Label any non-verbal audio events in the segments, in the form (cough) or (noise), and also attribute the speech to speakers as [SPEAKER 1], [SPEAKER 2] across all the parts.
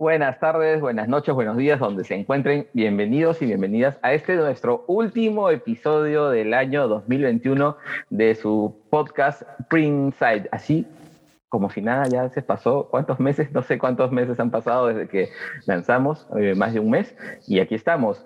[SPEAKER 1] Buenas tardes, buenas noches, buenos días, donde se encuentren. Bienvenidos y bienvenidas a este nuestro último episodio del año 2021 de su podcast Side. Así como si nada ya se pasó. ¿Cuántos meses? No sé cuántos meses han pasado desde que lanzamos, eh, más de un mes. Y aquí estamos.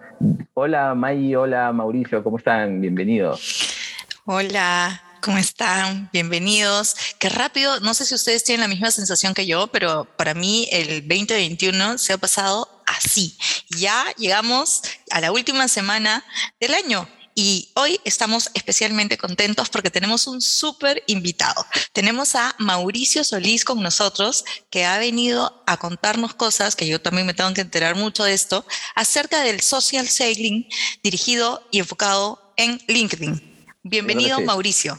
[SPEAKER 1] Hola May, hola Mauricio, ¿cómo están? Bienvenidos.
[SPEAKER 2] Hola, ¿Cómo están? Bienvenidos. Qué rápido, no sé si ustedes tienen la misma sensación que yo, pero para mí el 2021 se ha pasado así. Ya llegamos a la última semana del año. Y hoy estamos especialmente contentos porque tenemos un súper invitado. Tenemos a Mauricio Solís con nosotros, que ha venido a contarnos cosas, que yo también me tengo que enterar mucho de esto, acerca del social selling dirigido y enfocado en LinkedIn. Bienvenido, Mauricio.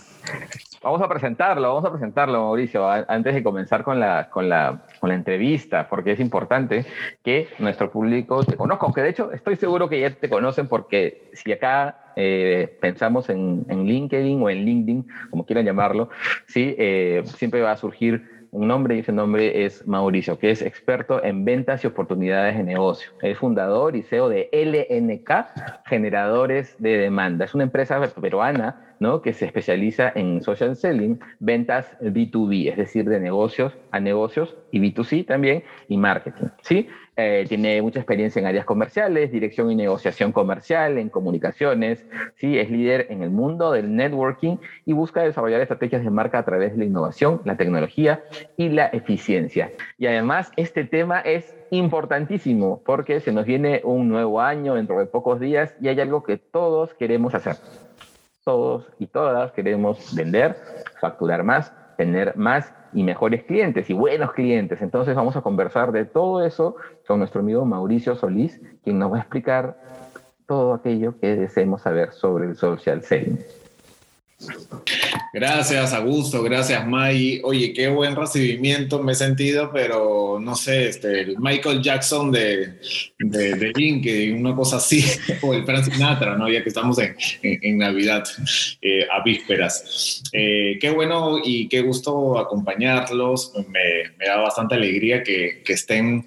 [SPEAKER 1] Vamos a presentarlo, vamos a presentarlo, Mauricio, antes de comenzar con la, con la, con la entrevista, porque es importante que nuestro público te conozca, aunque de hecho estoy seguro que ya te conocen porque si acá eh, pensamos en, en, LinkedIn o en LinkedIn, como quieran llamarlo, ¿sí? Eh, siempre va a surgir un nombre y ese nombre es Mauricio, que es experto en ventas y oportunidades de negocio. Es fundador y CEO de LNK, Generadores de Demanda. Es una empresa peruana ¿no? que se especializa en social selling, ventas B2B, es decir, de negocios a negocios y B2C también, y marketing. ¿sí? Eh, tiene mucha experiencia en áreas comerciales, dirección y negociación comercial, en comunicaciones, ¿sí? es líder en el mundo del networking y busca desarrollar estrategias de marca a través de la innovación, la tecnología y la eficiencia. Y además, este tema es importantísimo porque se nos viene un nuevo año dentro de pocos días y hay algo que todos queremos hacer. Todos y todas queremos vender, facturar más, tener más y mejores clientes y buenos clientes. Entonces vamos a conversar de todo eso con nuestro amigo Mauricio Solís, quien nos va a explicar todo aquello que deseemos saber sobre el social selling.
[SPEAKER 3] Gracias, Augusto. Gracias, May. Oye, qué buen recibimiento me he sentido, pero no sé, este, el Michael Jackson de, de, de una cosa así, (laughs) o el Frank Sinatra, ¿no? Ya que estamos en, en, Navidad, eh, a vísperas. Eh, qué bueno y qué gusto acompañarlos. Me, me da bastante alegría que, que estén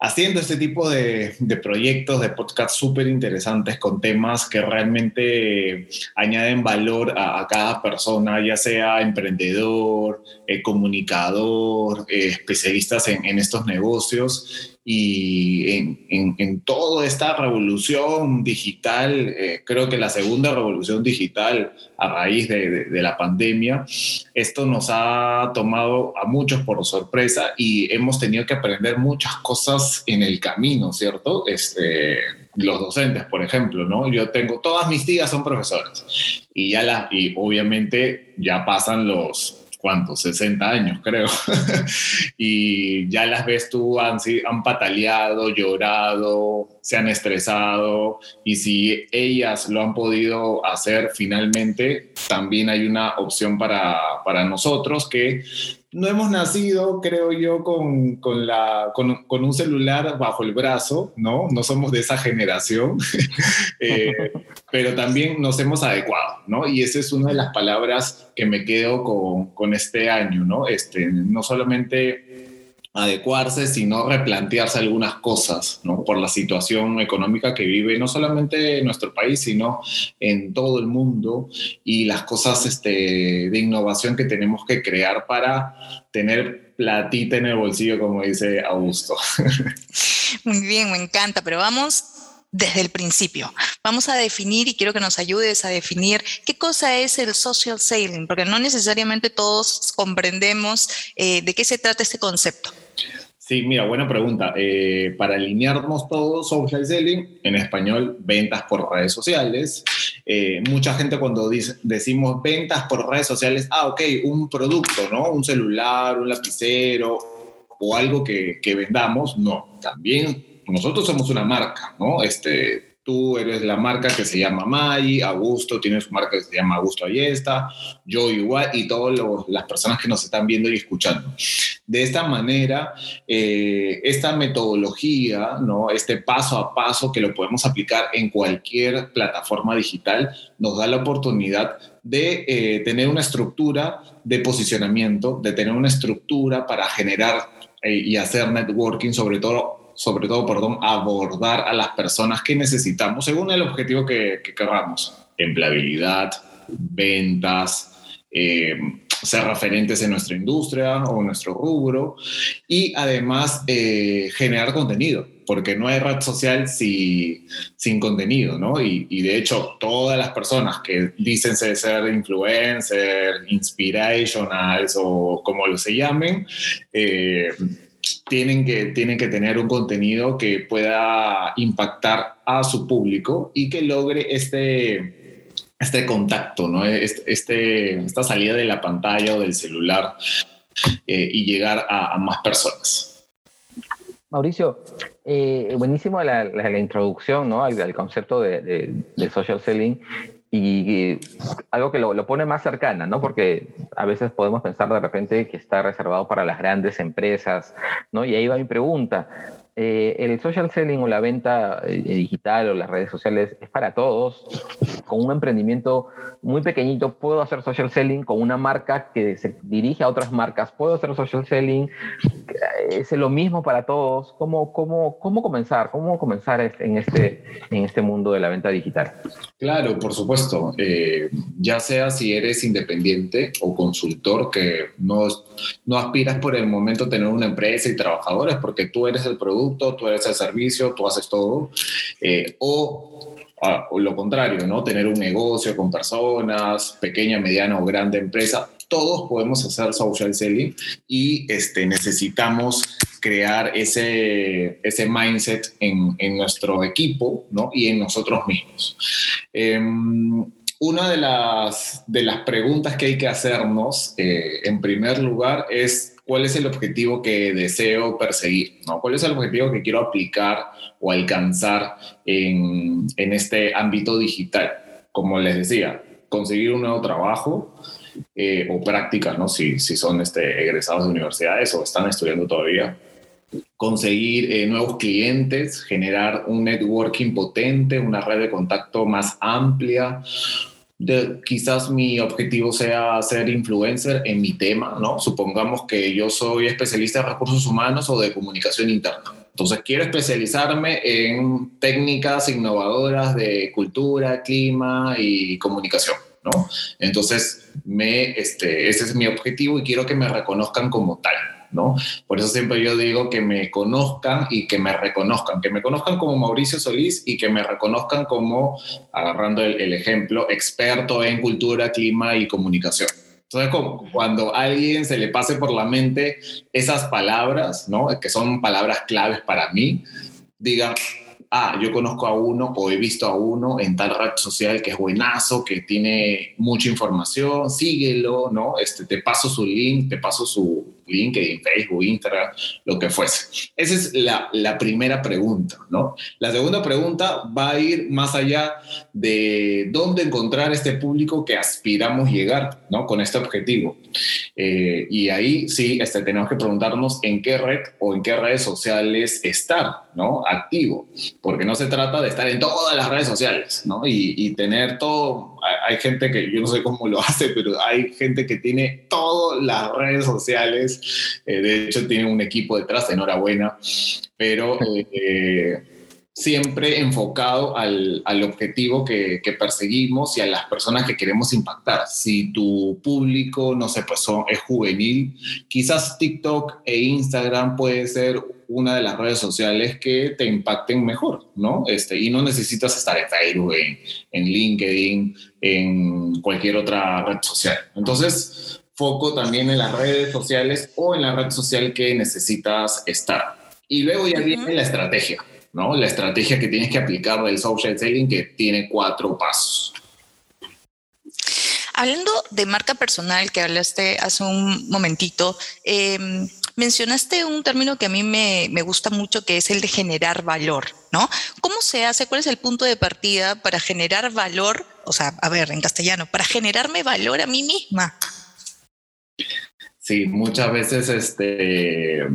[SPEAKER 3] haciendo este tipo de, proyectos, de podcasts súper interesantes con temas que realmente añaden valor a, cada persona, ya sea emprendedor, eh, comunicador, eh, especialistas en, en, estos negocios y en, en, toda esta revolución digital, eh, creo que la segunda revolución digital a raíz de, de, la pandemia, esto nos ha tomado a muchos por sorpresa y hemos tenido que aprender muchas cosas en el camino, ¿cierto? Este, los docentes, por ejemplo, ¿no? Yo tengo, todas mis tías son profesoras y ya la, y obviamente ya pasan los ¿cuántos? 60 años, creo. (laughs) y ya las ves tú, han, han pataleado, llorado, se han estresado, y si ellas lo han podido hacer finalmente, también hay una opción para, para nosotros que no hemos nacido, creo yo, con, con, la, con, un celular bajo el brazo, ¿no? No somos de esa generación, (laughs) eh, pero también nos hemos adecuado, ¿no? Y esa es una de las palabras que me quedo con, con este año, ¿no? Este, no solamente adecuarse, sino replantearse algunas cosas, ¿no? Por la situación económica que vive no solamente en nuestro país, sino en todo el mundo y las cosas este, de innovación que tenemos que crear para tener platita en el bolsillo, como dice Augusto. (laughs)
[SPEAKER 2] Muy bien, me encanta, pero vamos desde el principio. Vamos a definir y quiero que nos ayudes a definir qué cosa es el social selling, porque no necesariamente todos comprendemos eh, de qué se trata este concepto.
[SPEAKER 3] Sí, mira, buena pregunta. Eh, para alinearnos todos, social selling, en español, ventas por redes sociales. Eh, mucha gente cuando dice, decimos ventas por redes sociales, ah, ok, un producto, ¿no? Un celular, un lapicero o algo que, que vendamos. No, también nosotros somos una marca, ¿no? Este, Tú eres la marca que se llama Mai, Augusto tiene su marca que se llama Augusto Ayesta, yo igual y todas las personas que nos están viendo y escuchando. De esta manera, eh, esta metodología, ¿no? este paso a paso que lo podemos aplicar en cualquier plataforma digital, nos da la oportunidad de eh, tener una estructura de posicionamiento, de tener una estructura para generar eh, y hacer networking, sobre todo sobre todo, perdón, abordar a las personas que necesitamos según el objetivo que, que. Empleabilidad, ventas, eh, ser referentes en nuestra industria o nuestro rubro y además eh, generar contenido, porque no hay red social si, sin contenido, ¿no? Y, y, de hecho, todas las personas que dicen ser influencer, inspirationals o como lo se llamen, eh, tienen que, tienen que tener un contenido que pueda impactar a su público y que logre este, este contacto, ¿no? Este, este esta salida de la pantalla o del celular eh, y llegar a, más personas.
[SPEAKER 1] Mauricio, eh, buenísimo la, introducción ¿no? al, concepto de, social selling y, algo que lo, lo, pone más cercana, ¿no? Porque a veces podemos pensar de repente que está reservado para las grandes empresas, ¿no? Y ahí va mi pregunta. Eh, el social selling o la venta eh, digital o las redes sociales es para todos. Con un emprendimiento muy pequeñito puedo hacer social selling, con una marca que se dirige a otras marcas puedo hacer social selling. Es lo mismo para todos. ¿Cómo, cómo, cómo comenzar? ¿Cómo comenzar en este, en este mundo de la venta digital?
[SPEAKER 3] Claro, por supuesto. Eh, ya sea si eres independiente o consultor que no, no aspiras por el momento a tener una empresa y trabajadores porque tú eres el producto tú eres el servicio, tú haces todo, eh, o, o, lo contrario, ¿no? Tener un negocio con personas, pequeña, mediana o grande empresa, todos podemos hacer social selling y este, necesitamos crear ese, ese mindset en, en nuestro equipo ¿no? y en nosotros mismos. Um, una de las, de las preguntas que hay que hacernos, eh, en primer lugar, es cuál es el objetivo que deseo perseguir, ¿no? ¿Cuál es el objetivo que quiero aplicar o alcanzar en, en este ámbito digital? Como les decía, conseguir un nuevo trabajo eh, o prácticas, ¿no? Si, si son este, egresados de universidades o están estudiando todavía. Conseguir eh, nuevos clientes, generar un networking potente, una red de contacto más amplia, quizás mi objetivo sea ser influencer en mi tema, ¿no? Supongamos que yo soy especialista de recursos humanos o de comunicación interna. Entonces quiero especializarme en técnicas innovadoras de cultura, clima y comunicación, ¿no? Entonces, me, este, ese es mi objetivo y quiero que me reconozcan como tal. ¿No? Por eso siempre yo digo que me conozcan y que me reconozcan, que me conozcan como Mauricio Solís y que me reconozcan como, agarrando el, ejemplo, experto en cultura, clima y comunicación. Entonces, cuando a alguien se le pase por la mente esas palabras, ¿no? Que son palabras claves para mí, diga, ah, yo conozco a uno o he visto a uno en tal red social que es buenazo, que tiene mucha información, síguelo, ¿no? Este, te paso su link, te paso su, LinkedIn, Facebook, Instagram, lo que fuese. Esa es la, primera pregunta, ¿no? La segunda pregunta va a ir más allá de dónde encontrar este público que aspiramos llegar, ¿no? Con este objetivo. Eh, y ahí sí este, tenemos que preguntarnos en qué red o en qué redes sociales estar, ¿no? Activo, porque no se trata de estar en todas las redes sociales, ¿no? Y tener todo, hay gente que yo no sé cómo lo (laughs) hace, pero hay gente que tiene todas las redes sociales eh, de hecho, tiene un equipo detrás, enhorabuena, pero eh, siempre enfocado al, al objetivo que, que, perseguimos y a las personas que queremos impactar. Si tu público, no sé, pues es juvenil, quizás TikTok e Instagram puede ser una de las redes sociales que te impacten mejor, ¿no? Este, y no necesitas estar en Facebook, en, en LinkedIn, en cualquier otra red social. Entonces, foco también en las redes sociales o en la red social que necesitas estar. Y luego ya viene la estrategia, ¿no? La estrategia que tienes que aplicar del social selling que tiene cuatro pasos.
[SPEAKER 2] Hablando de marca personal que hablaste hace un momentito, em, Mencionaste un término que a mí me, me, gusta mucho, que es el de generar valor, ¿no? ¿Cómo se hace? ¿Cuál es el punto de partida para generar valor? O sea, a ver, en castellano, para generarme valor a mí misma.
[SPEAKER 3] Sí, muchas veces este,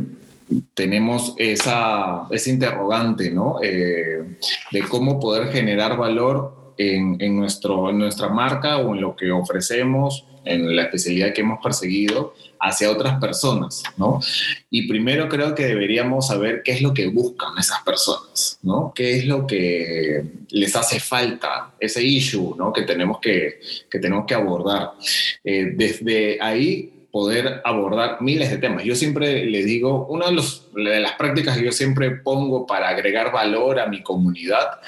[SPEAKER 3] tenemos esa, ese interrogante, ¿no? Eh, de cómo poder generar valor en, en, nuestro, en nuestra marca o en lo que ofrecemos, en la especialidad que hemos perseguido hacia otras personas, ¿no? Y primero creo que deberíamos saber qué es lo que buscan esas personas, ¿no? ¿Qué es lo que les hace falta, ese issue, ¿no? Que tenemos que, que, tenemos que abordar. Eh, desde ahí poder abordar miles de temas. Yo siempre le digo, una de las prácticas que yo siempre pongo para agregar valor a mi comunidad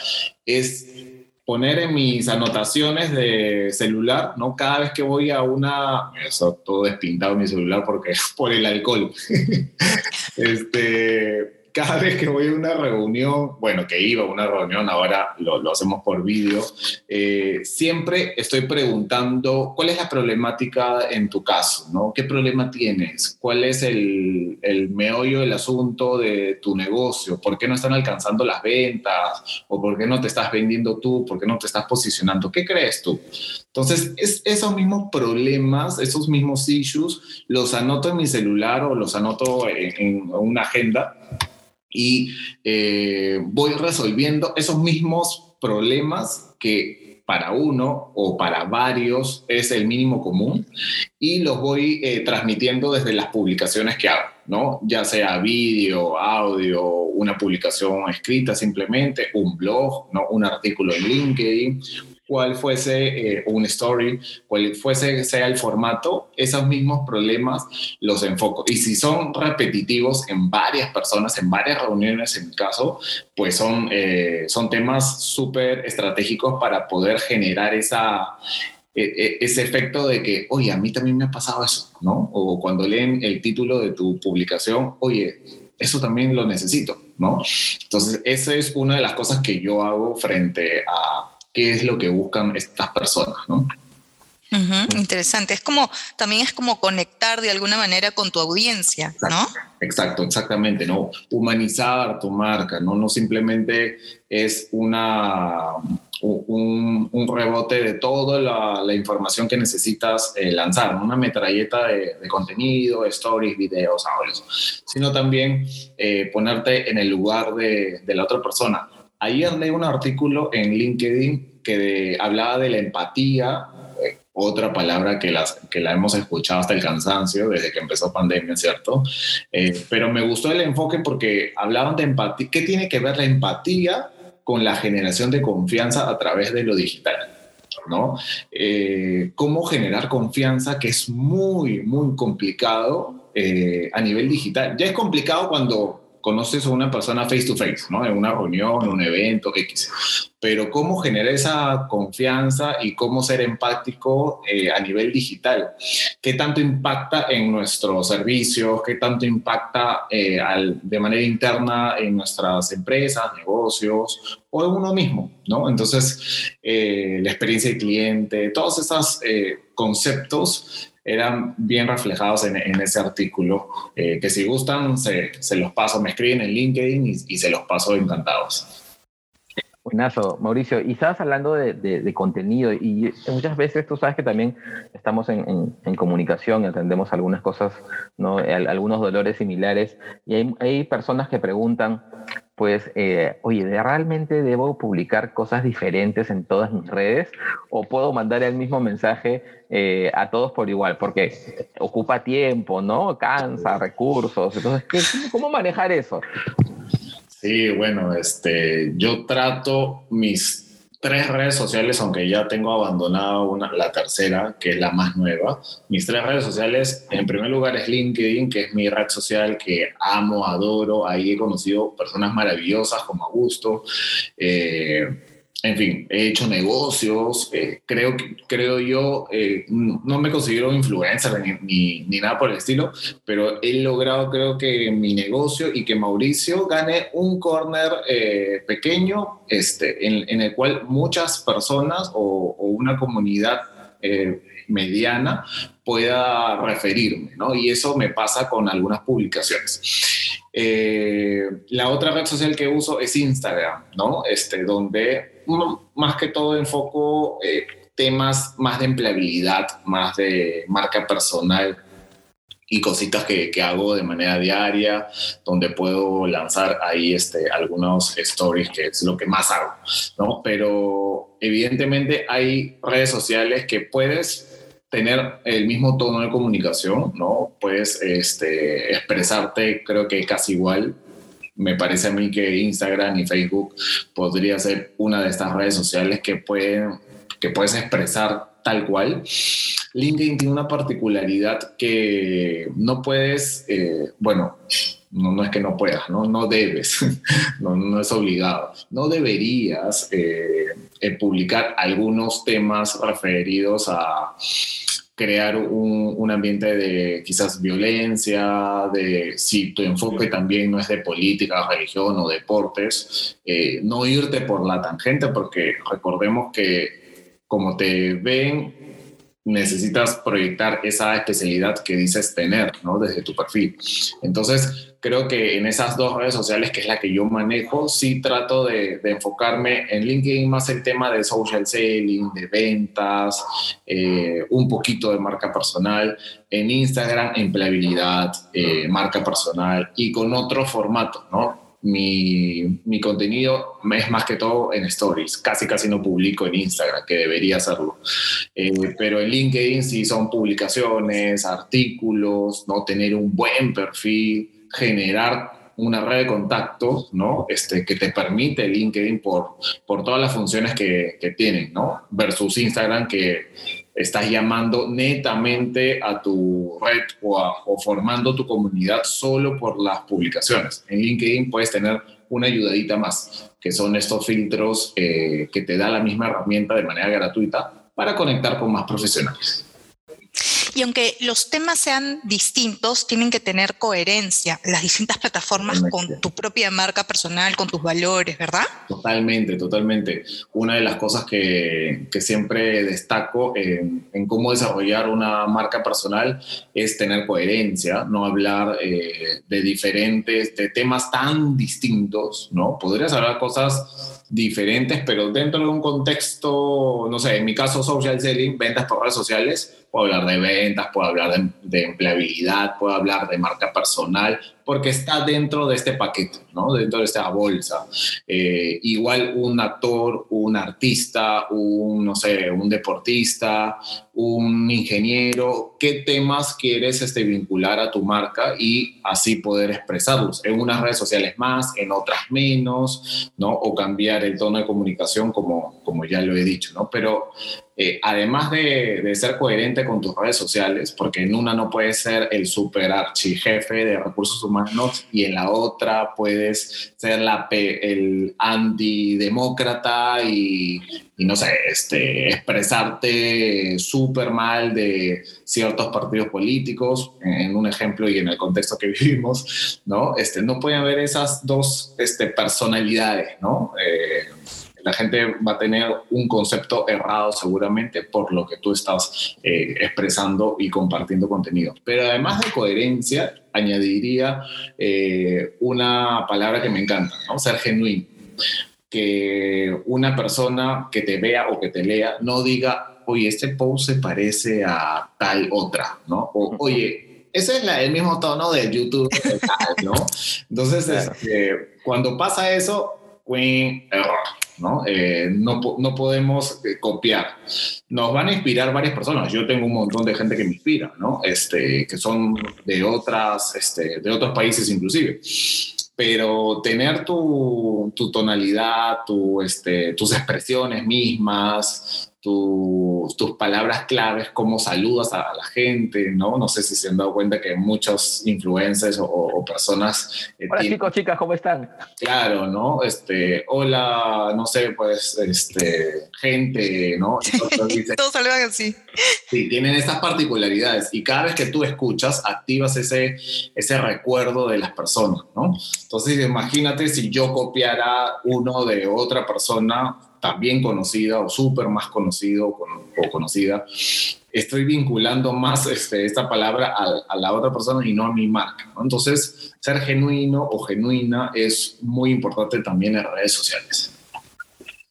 [SPEAKER 3] es poner en mis anotaciones de celular, ¿no? Cada vez que voy a una... Eso todo despintado mi celular porque (laughs) por el alcohol. (laughs) este cada vez que voy a una reunión, bueno, que iba a una reunión, ahora lo, lo hacemos por vídeo, eh, siempre estoy preguntando cuál es la problemática en tu caso, ¿no? ¿Qué problema tienes? ¿Cuál es el, el meollo del asunto de tu negocio? ¿Por qué no están alcanzando las ventas? ¿O por qué no te estás vendiendo tú? ¿Por qué no te estás posicionando? ¿Qué crees tú? Entonces, es, esos mismos problemas, esos mismos issues, los anoto en mi celular o los anoto en, en una agenda y eh, voy resolviendo esos mismos problemas que para uno o para varios es el mínimo común y los voy eh, transmitiendo desde las publicaciones que hago, ¿no? Ya sea vídeo, audio, una publicación escrita simplemente, un blog, ¿no? Un artículo en LinkedIn, cuál fuese eh, un story, cuál fuese sea el formato, esos mismos problemas los enfoco. Y si son repetitivos en varias personas, en varias reuniones en mi caso, pues son, eh, son temas súper estratégicos para poder generar esa, e, e, ese efecto de que, oye, a mí también me ha pasado eso, ¿no? O cuando leen el título de tu publicación, oye, eso también lo necesito, ¿no? Entonces, esa es una de las cosas que yo hago frente a qué es lo que buscan estas personas, ¿no?
[SPEAKER 2] interesante. Es como, también es como conectar de alguna manera con tu audiencia, ¿no?
[SPEAKER 3] Exacto, exactamente, ¿no? Humanizar tu marca, ¿no? No simplemente es una, un, rebote de toda la, información que necesitas eh, lanzar, una metralleta de, contenido, stories, videos, audios, sino también eh, ponerte en el lugar de, de la otra persona Ayer leí un artículo en LinkedIn que hablaba de la empatía, eh, otra palabra que, las, que la hemos escuchado hasta el cansancio desde que empezó pandemia, ¿cierto? Eh, pero me gustó el enfoque porque hablaban de empatía. ¿Qué tiene que ver la empatía con la generación de confianza a través de lo digital? ¿no? Eh, cómo generar confianza, que es muy, muy complicado a nivel digital. Ya es complicado cuando conoces a una persona face to face, ¿no? En una reunión, un evento, X. Pero cómo generar esa confianza y cómo ser empático eh, a nivel digital. ¿Qué tanto impacta en nuestros servicios? ¿Qué tanto impacta eh, al, de manera interna en nuestras empresas, negocios o en uno mismo, ¿no? Entonces, eh, la experiencia del cliente, todos esos conceptos eran bien reflejados en, ese artículo, eh, que si gustan se, se, los paso, me escriben en LinkedIn y, se los paso encantados.
[SPEAKER 1] Buenazo, Mauricio. Y estabas hablando de, de, contenido y muchas veces tú sabes que también estamos en, en, comunicación y atendemos algunas cosas, ¿no? algunos dolores similares y hay, hay personas que preguntan, pues, eh, oye, ¿realmente debo publicar cosas diferentes en todas mis redes? ¿O puedo mandar el mismo mensaje eh, a todos por igual? Porque ocupa tiempo, ¿no? Cansa, recursos. Entonces, ¿cómo manejar eso?
[SPEAKER 3] Sí, bueno, este, yo trato mis tres redes sociales, aunque ya tengo abandonada una, la tercera, que es la más nueva. Mis tres redes sociales, en primer lugar es LinkedIn, que es mi red social que amo, adoro. Ahí he conocido personas maravillosas como Augusto. Eh, en fin, he hecho negocios, eh, creo, creo yo, eh, no me considero influencer ni, ni, nada por el estilo, pero he logrado creo que mi negocio y que Mauricio gane un corner eh, pequeño este, en, el cual muchas personas o, o una comunidad mediana pueda referirme, ¿no? Y eso me pasa con algunas publicaciones. Eh, la otra red social que uso es Instagram, ¿no? Este, donde más que todo enfoco eh, temas más de empleabilidad, más de marca personal, y cositas que, que, hago de manera diaria, donde puedo lanzar ahí este, algunos stories, que es lo que más hago, ¿no? Pero evidentemente hay redes sociales que puedes tener el mismo tono de comunicación, ¿no? Puedes este, expresarte, creo que casi igual. Me parece a mí que Instagram y Facebook podría ser una de estas redes sociales que, pueden, que puedes expresar tal cual. LinkedIn tiene una particularidad que no puedes, eh, bueno, no, no, es que no puedas, no, no debes, (laughs) no, no es obligado, no deberías eh, eh, publicar algunos temas referidos a crear un, un, ambiente de quizás violencia, de si tu enfoque también no es de política, religión o deportes, no irte por la tangente, porque recordemos que como te ven, necesitas proyectar esa especialidad que dices tener, ¿no? Desde tu perfil. Entonces, creo que en esas dos redes sociales, que es la que yo manejo, sí trato de, enfocarme en LinkedIn más el tema de social selling, de ventas, eh, un poquito de marca personal, en Instagram, empleabilidad, eh, marca personal y con otro formato, ¿no? Mi, mi, contenido es más que todo en stories. Casi, casi no publico en Instagram, que debería hacerlo. Eh, pero en LinkedIn sí son publicaciones, artículos, ¿no? Tener un buen perfil, generar una red de contactos, ¿no? Este, que te permite LinkedIn por, por todas las funciones que, que tienen, ¿no? Versus Instagram que estás llamando netamente a tu red o, formando tu comunidad solo por las publicaciones. En LinkedIn puedes tener una ayudadita más, que son estos filtros eh, que te da la misma herramienta de manera gratuita para conectar con más profesionales.
[SPEAKER 2] Y aunque los temas sean distintos, tienen que tener coherencia las distintas plataformas con tu propia marca personal, con tus valores, ¿verdad?
[SPEAKER 3] Totalmente, totalmente. Una de las cosas que, que siempre destaco en, en, cómo desarrollar una marca personal es tener coherencia, no hablar eh, de diferentes, de temas tan distintos, ¿no? Podrías hablar cosas diferentes, pero dentro de un contexto, no sé, en mi caso social selling, ventas por redes sociales, puedo hablar de ventas, puedo hablar de, empleabilidad, puedo hablar de marca personal, porque está dentro de este paquete, ¿no? Dentro de esta bolsa. Eh, igual un actor, un artista, un, no sé, un deportista, un ingeniero, ¿qué temas quieres este, vincular a tu marca y así poder expresarlos? En unas redes sociales más, en otras menos, ¿no? O cambiar el tono de comunicación, como, como ya lo he dicho, ¿no? Pero eh, además de, ser coherente con tus redes sociales, porque en una no puedes ser el super archijefe de recursos humanos y en la otra puedes ser la, el antidemócrata y, y no sé, este, expresarte súper mal de ciertos partidos políticos, en un ejemplo y en el contexto que (laughs) vivimos, ¿no? Este, no pueden haber esas dos este, personalidades, ¿no? Eh, la gente va a tener un concepto errado seguramente por lo que tú estás eh, expresando y compartiendo contenido. Pero además de coherencia, añadiría eh, una palabra que me encanta, ¿no? ser genuino. Que una persona que te vea o que te lea no diga, oye, este post se parece a tal otra, ¿no? O, oye, ese es el mismo tono de YouTube, ¿no? (laughs) Entonces, este, cuando pasa eso, error. ¿no? Eh, no, no, podemos eh, copiar. Nos van a inspirar varias personas. Yo tengo un montón de gente que me inspira, ¿no? Este, que son de, otras, este, de otros países inclusive. Pero tener tu, tu tonalidad, tu, este, tus expresiones mismas, tus palabras claves, cómo saludas a, la gente, ¿no? No sé si se han dado cuenta que muchos influencers o, personas...
[SPEAKER 1] Eh, hola chicos, chicas, ¿cómo están?
[SPEAKER 3] Claro, ¿no? Este, hola, no sé, pues, este, gente, ¿no? (laughs)
[SPEAKER 2] Todos saludan así.
[SPEAKER 3] Sí, tienen estas particularidades y cada vez que tú escuchas, activas ese, ese recuerdo de las personas, ¿no? Entonces, imagínate si yo copiara uno de otra persona también conocida o súper más conocido o conocida, estoy vinculando más este, esta palabra a, la otra persona y no a mi marca. Entonces, ser genuino o genuina es muy importante también en redes sociales.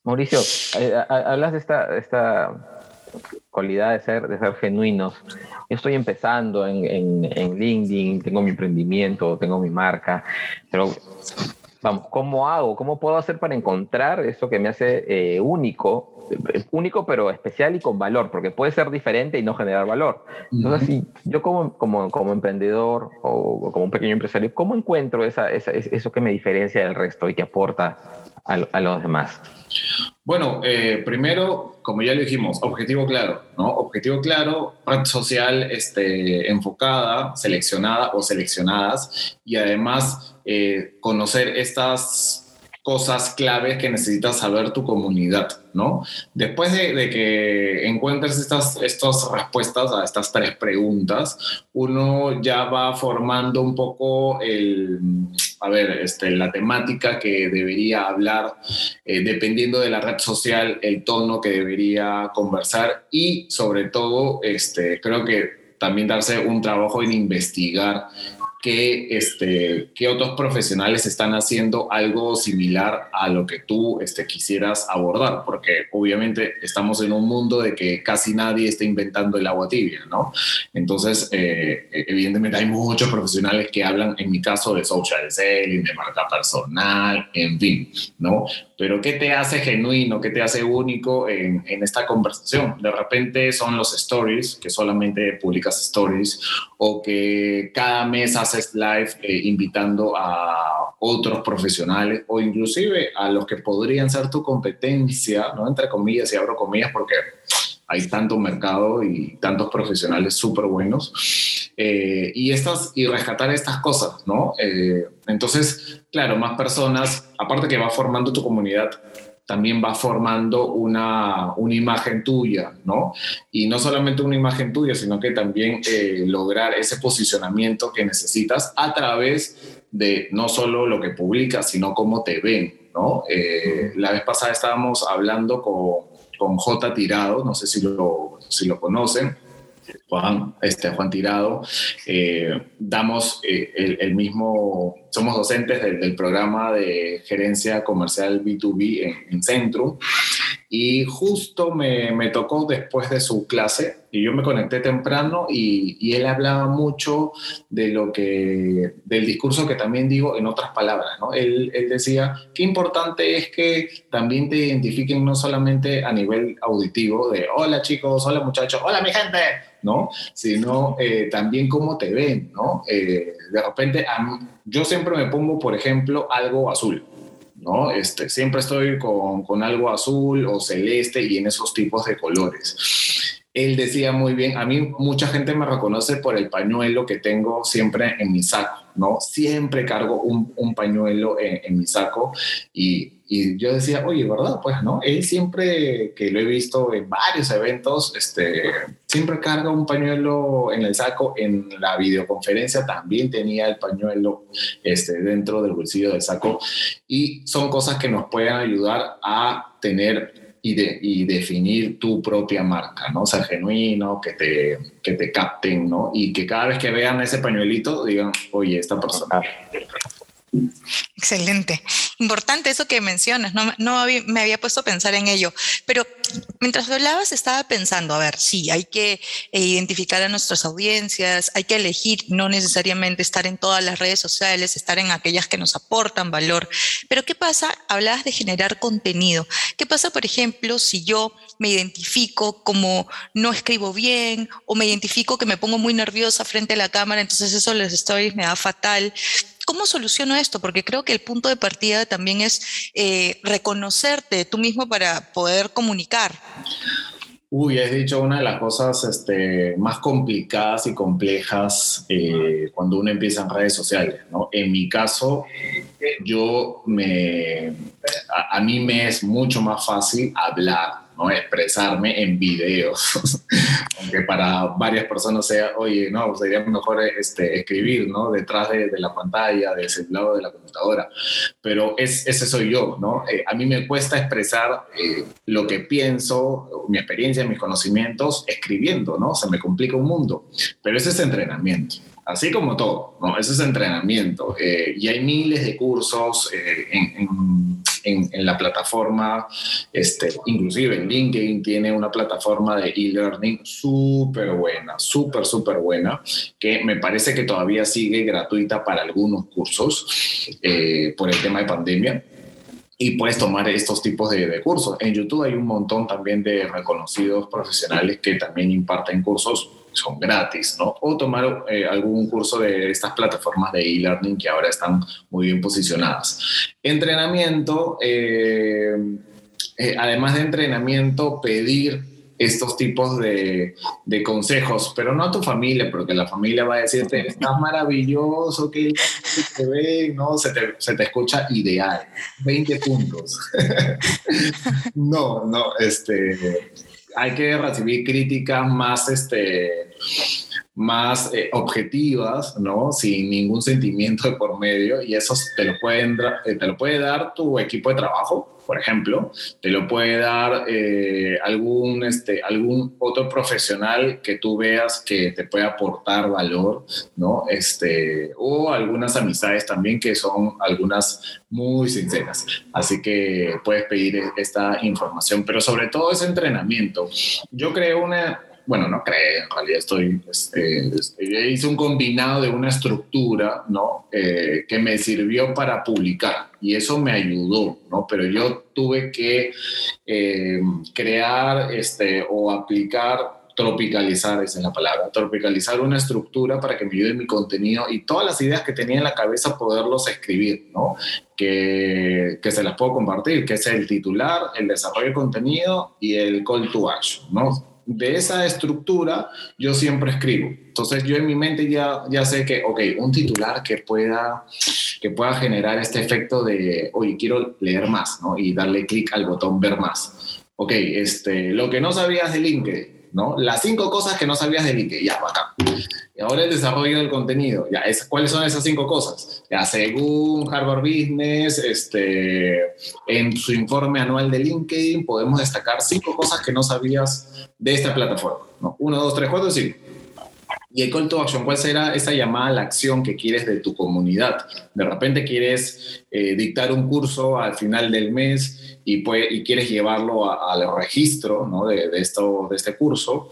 [SPEAKER 1] Mauricio, eh, hablas de esta, esta cualidad de ser, de ser genuinos. Yo estoy empezando en, en, LinkedIn, tengo mi emprendimiento, tengo mi marca, pero vamos, ¿cómo hago? ¿Cómo puedo hacer para encontrar eso que me hace eh, único? Único pero especial y con valor, porque puede ser diferente y no generar valor. Entonces, si yo como, como, como emprendedor o, como un pequeño empresario, ¿cómo encuentro esa, eso que me diferencia del resto y que aporta a, a los demás?
[SPEAKER 3] Bueno, eh, primero, como ya lo dijimos, objetivo claro, ¿no? Objetivo claro, red social este, enfocada, seleccionada o seleccionadas y además eh, conocer estas cosas claves que necesitas saber tu comunidad, ¿no? Después de, que encuentres estas, estas respuestas a estas tres preguntas, uno ya va formando un poco el, a ver, este, la temática que debería hablar, eh, dependiendo de la red social, el tono que debería conversar y sobre todo, este, creo que también darse un trabajo en investigar que, este, que otros profesionales están haciendo algo similar a lo que tú este, quisieras abordar, porque obviamente estamos en un mundo de que casi nadie está inventando el agua tibia, ¿no? Entonces, eh, evidentemente hay muchos profesionales que hablan, en mi caso, de social selling, de marca personal, en fin, ¿no? Pero ¿qué te hace genuino, qué te hace único en, en esta conversación? De repente son los stories, que solamente publicas stories, o que cada mes haces live eh, invitando a otros profesionales o inclusive a los que podrían ser tu competencia, ¿no? Entre comillas y abro comillas porque hay tanto mercado y tantos profesionales súper buenos. Eh, y, estas, y rescatar estas cosas, ¿no? Eh, entonces, claro, más personas, aparte que va formando tu comunidad, también va formando una, una, imagen tuya, ¿no? Y no solamente una imagen tuya, sino que también eh, lograr ese posicionamiento que necesitas a través de no solo lo que publicas, sino cómo te ven, ¿no? la vez pasada estábamos hablando con con J Tirado, no sé si lo, si lo conocen. Juan, este, Juan Tirado, eh, damos eh, el, mismo, somos docentes del, programa de gerencia comercial B2B en, en Centrum y justo me, tocó después de su clase y yo me conecté temprano y, y, él hablaba mucho de lo que, del discurso que también digo en otras palabras, ¿no? Él, él decía, qué importante es que también te identifiquen no solamente a nivel auditivo de, hola chicos, hola muchachos, hola mi gente, ¿no? Sino eh, también cómo te ven, ¿no? Eh, de repente, yo siempre me pongo, por ejemplo, algo azul. ¿no? Este, siempre estoy con, con algo azul o celeste y en esos tipos de colores él decía muy bien, a mí mucha gente me reconoce por el pañuelo que tengo siempre en mi saco, ¿no? Siempre cargo un, un pañuelo en, en, mi saco y, y, yo decía, oye, ¿verdad? Pues, ¿no? Él siempre, que lo he visto en varios eventos, este, siempre carga un pañuelo en el saco. En la videoconferencia también tenía el pañuelo este, dentro del bolsillo del saco y son cosas que nos pueden ayudar a tener y, de, y definir tu propia marca, ¿no? Ser genuino, que te, que te capten, ¿no? Y que cada vez que vean ese pañuelito digan, oye, esta persona.
[SPEAKER 2] Excelente. Importante eso que mencionas, no, me había puesto a pensar en ello, pero mientras hablabas estaba pensando, a ver, sí, hay que eh, identificar a nuestras audiencias, hay que elegir no necesariamente estar en todas las redes sociales, estar en aquellas que nos aportan valor, pero ¿qué pasa? Hablabas de generar contenido. ¿Qué pasa, por ejemplo, si yo me identifico como no escribo bien o me identifico que me pongo muy nerviosa frente a la cámara, entonces eso les stories me da fatal? ¿Cómo soluciono esto? Porque creo que el punto de partida también es eh, reconocerte tú mismo para poder comunicar.
[SPEAKER 3] Uy, has dicho una de las cosas este, más complicadas y complejas eh, cuando uno empieza en redes sociales. ¿no? En mi caso, yo me, a, mí me es mucho más fácil hablar, ¿no? Expresarme en videos. (laughs) Aunque para varias personas sea, oye, no, sería mejor este, escribir, ¿no? Detrás de, de la pantalla, de ese lado de la computadora. Pero es, ese soy yo, ¿no? Eh, a mí me cuesta expresar eh, lo que pienso, mi experiencia, mis conocimientos, escribiendo, ¿no? Se me complica un mundo. Pero ese es entrenamiento. Así como todo, ¿no? Ese es entrenamiento. Eh, y hay miles de cursos eh, en, en, en, la plataforma, este, inclusive en LinkedIn tiene una plataforma de e-learning súper buena, súper, súper buena, que me parece que todavía sigue gratuita para algunos cursos eh, por el tema de pandemia y puedes tomar estos tipos de, de, cursos. En YouTube hay un montón también de reconocidos profesionales que también imparten cursos, son gratis, ¿no? O tomar eh, algún curso de estas plataformas de e-learning que ahora están muy bien posicionadas. Entrenamiento, eh, eh, además de entrenamiento, pedir estos tipos de, de, consejos, pero no a tu familia, porque la familia va a decirte, estás maravilloso, que te ve, no, se te, se te escucha ideal, 20 puntos. (laughs) no, no, este, hay que recibir críticas más, este, más eh, objetivas, ¿no? Sin ningún sentimiento de por medio, y eso te lo, pueden, te lo puede dar tu equipo de trabajo, por ejemplo, te lo puede dar eh, algún, este, algún otro profesional que tú veas que te puede aportar valor, ¿no? Este, o algunas amistades también que son algunas muy sinceras. Así que puedes pedir esta información, pero sobre todo ese entrenamiento. Yo creo una, bueno, no creo, en realidad estoy, este, hice un combinado de una estructura, ¿no? Eh, que me sirvió para publicar y eso me ayudó, ¿no? Pero yo tuve que eh, crear este, o aplicar tropicalizar, esa es la palabra, tropicalizar una estructura para que me ayude mi contenido y todas las ideas que tenía en la cabeza poderlos escribir, ¿no? Que, que se las puedo compartir, que es el titular, el desarrollo de contenido y el call to action, ¿no? De esa estructura yo siempre escribo. Entonces yo en mi mente ya, ya sé que, ok, un titular que pueda, que pueda generar este efecto de, oye, quiero leer más, ¿no? Y darle clic al botón ver más. Ok, este, lo que no sabías de LinkedIn, ¿no? Las cinco cosas que no sabías de LinkedIn, ya, acá. Y ahora el desarrollo del contenido, ya, es, ¿cuáles son esas cinco cosas? Ya, según Harvard Business, este, en su informe anual de LinkedIn, podemos destacar cinco cosas que no sabías de esta plataforma, ¿no? Uno, dos, tres, cuatro, cinco. Y el call to action, ¿cuál será esa llamada a la acción que quieres de tu comunidad? De repente quieres eh, dictar un curso al final del mes y, puede, y quieres llevarlo al registro ¿no? de, de, esto, de este curso,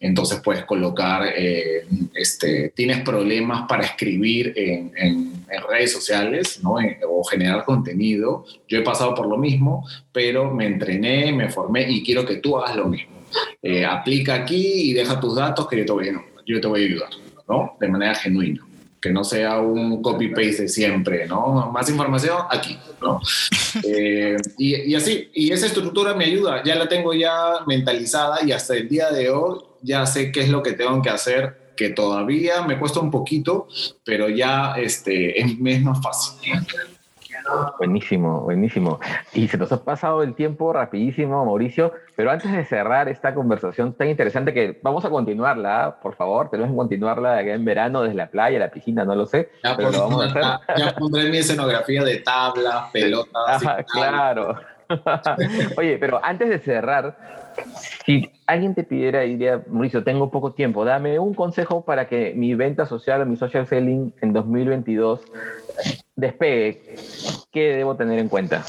[SPEAKER 3] entonces puedes colocar, eh, este, tienes problemas para escribir en, en, en redes sociales ¿no? En, o generar contenido. Yo he pasado por lo mismo, pero me entrené, me formé y quiero que tú hagas lo mismo. Eh, aplica aquí y deja tus datos que yo te voy a yo te voy a ayudar, ¿no? De manera genuina, que no sea un copy-paste de siempre, ¿no? Más información aquí, ¿no? (laughs) eh, y, y, así, y esa estructura me ayuda, ya la tengo ya mentalizada y hasta el día de hoy ya sé qué es lo que tengo que hacer, que todavía me cuesta un poquito, pero ya este, es, es más fácil.
[SPEAKER 1] Buenísimo, buenísimo. Y se nos ha pasado el tiempo rapidísimo, Mauricio, pero antes de cerrar esta conversación tan interesante que vamos a continuarla, por favor, tenemos que continuarla acá en verano desde la playa, la piscina, no lo sé,
[SPEAKER 3] ya,
[SPEAKER 1] pero
[SPEAKER 3] por,
[SPEAKER 1] lo vamos a hacer.
[SPEAKER 3] Ya, ya pondré mi escenografía de tablas, (laughs) pelotas.
[SPEAKER 1] Claro. (laughs) Oye, pero antes de cerrar, si alguien te pidiera, diría, Mauricio, tengo poco tiempo, dame un consejo para que mi venta social o mi social selling en 2022 despegue, ¿qué debo tener en cuenta?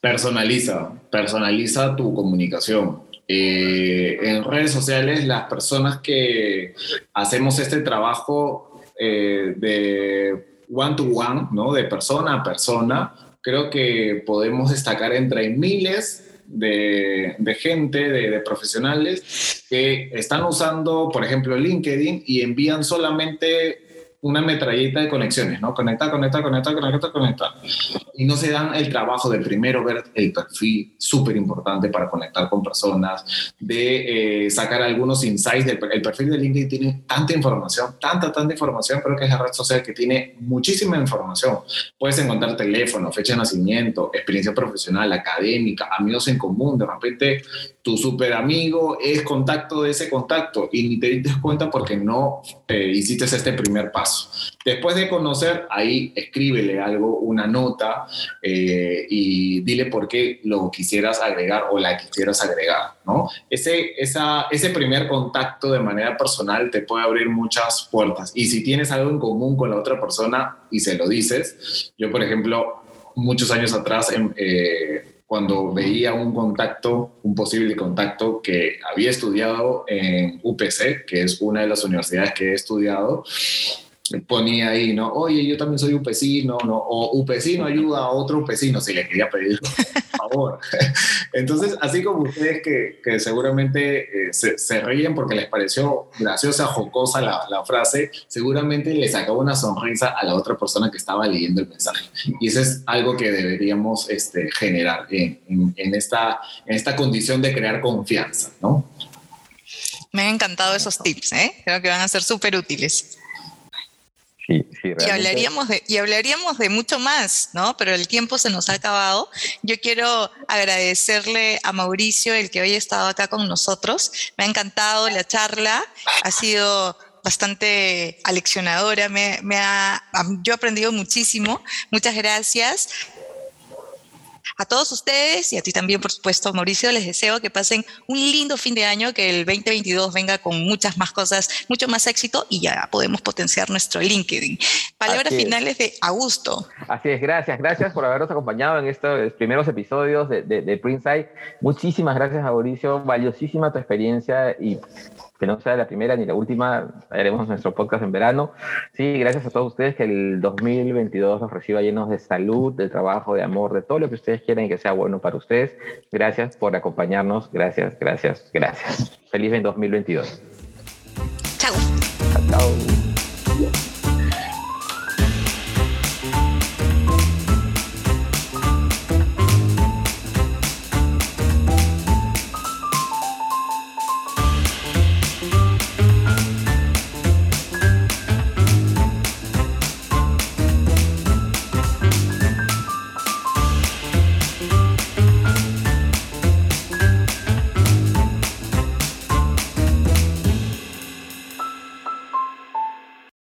[SPEAKER 3] Personaliza, personaliza tu comunicación. Eh, en redes sociales, las personas que hacemos este trabajo eh, de one to one, ¿no? de persona a persona, creo que podemos destacar entre miles de, gente, de, profesionales que están usando, por ejemplo, LinkedIn y envían solamente una metralleta de conexiones, ¿no? Conecta, conecta, conecta, conecta, conecta. y no se dan el trabajo de primero ver el perfil, súper importante para conectar con personas, de eh, sacar algunos insights del el perfil de LinkedIn tiene tanta información, tanta, tanta información, creo que es la red social que tiene muchísima información. Puedes encontrar teléfono, fecha de nacimiento, experiencia profesional, académica, amigos en común, de repente tu super amigo es contacto de ese contacto y ni te diste cuenta porque no eh, hiciste este primer paso. Después de conocer, ahí escríbele algo, una nota eh, y dile por qué lo quisieras agregar o la quisieras agregar, ¿no? Ese, esa, ese primer contacto de manera personal te puede abrir muchas puertas. Y si tienes algo en común con la otra persona y se lo dices, yo por ejemplo, muchos años atrás, em, eh, cuando veía un contacto, un posible contacto que había estudiado en UPC, que es una de las universidades que he estudiado, ponía ahí, ¿no? Oye, yo también soy upecino, ¿no? O upecino ayuda a otro upecino, si le quería pedir favor. (laughs) Entonces, así como ustedes que, que seguramente eh, se, se, ríen porque les pareció graciosa, jocosa la, frase, seguramente le sacaba una sonrisa a la otra persona que estaba leyendo el mensaje. Y eso es algo que deberíamos este, generar en, en, en esta, en esta condición de crear confianza, ¿no?
[SPEAKER 2] Me han encantado esos tips, ¿eh? Creo que van a ser súper útiles.
[SPEAKER 1] Sí, sí,
[SPEAKER 2] y, hablaríamos de, y hablaríamos de mucho más, ¿no? Pero el tiempo se nos ha acabado. Yo quiero agradecerle a Mauricio el que hoy ha estado acá con nosotros. Me ha encantado la charla, ha sido bastante aleccionadora, me, me ha, yo he aprendido muchísimo. Muchas gracias. A todos ustedes y a ti también, por supuesto, Mauricio, les deseo que pasen un lindo fin de año, que el 2022 venga con muchas más cosas, mucho más éxito y ya podemos potenciar nuestro LinkedIn. Palabras finales es. de Augusto.
[SPEAKER 1] Así es, gracias, gracias por habernos acompañado en estos primeros episodios de, de, de Printside. Muchísimas gracias, Mauricio, valiosísima tu experiencia y que no sea la primera ni la última, haremos nuestro podcast en verano. Sí, gracias a todos ustedes, que el 2022 nos reciba llenos de salud, de trabajo, de amor, de todo lo que ustedes quieran y que sea bueno para ustedes. Gracias por acompañarnos, gracias, gracias, gracias. Feliz en 2022.
[SPEAKER 2] Chao.
[SPEAKER 1] Chao.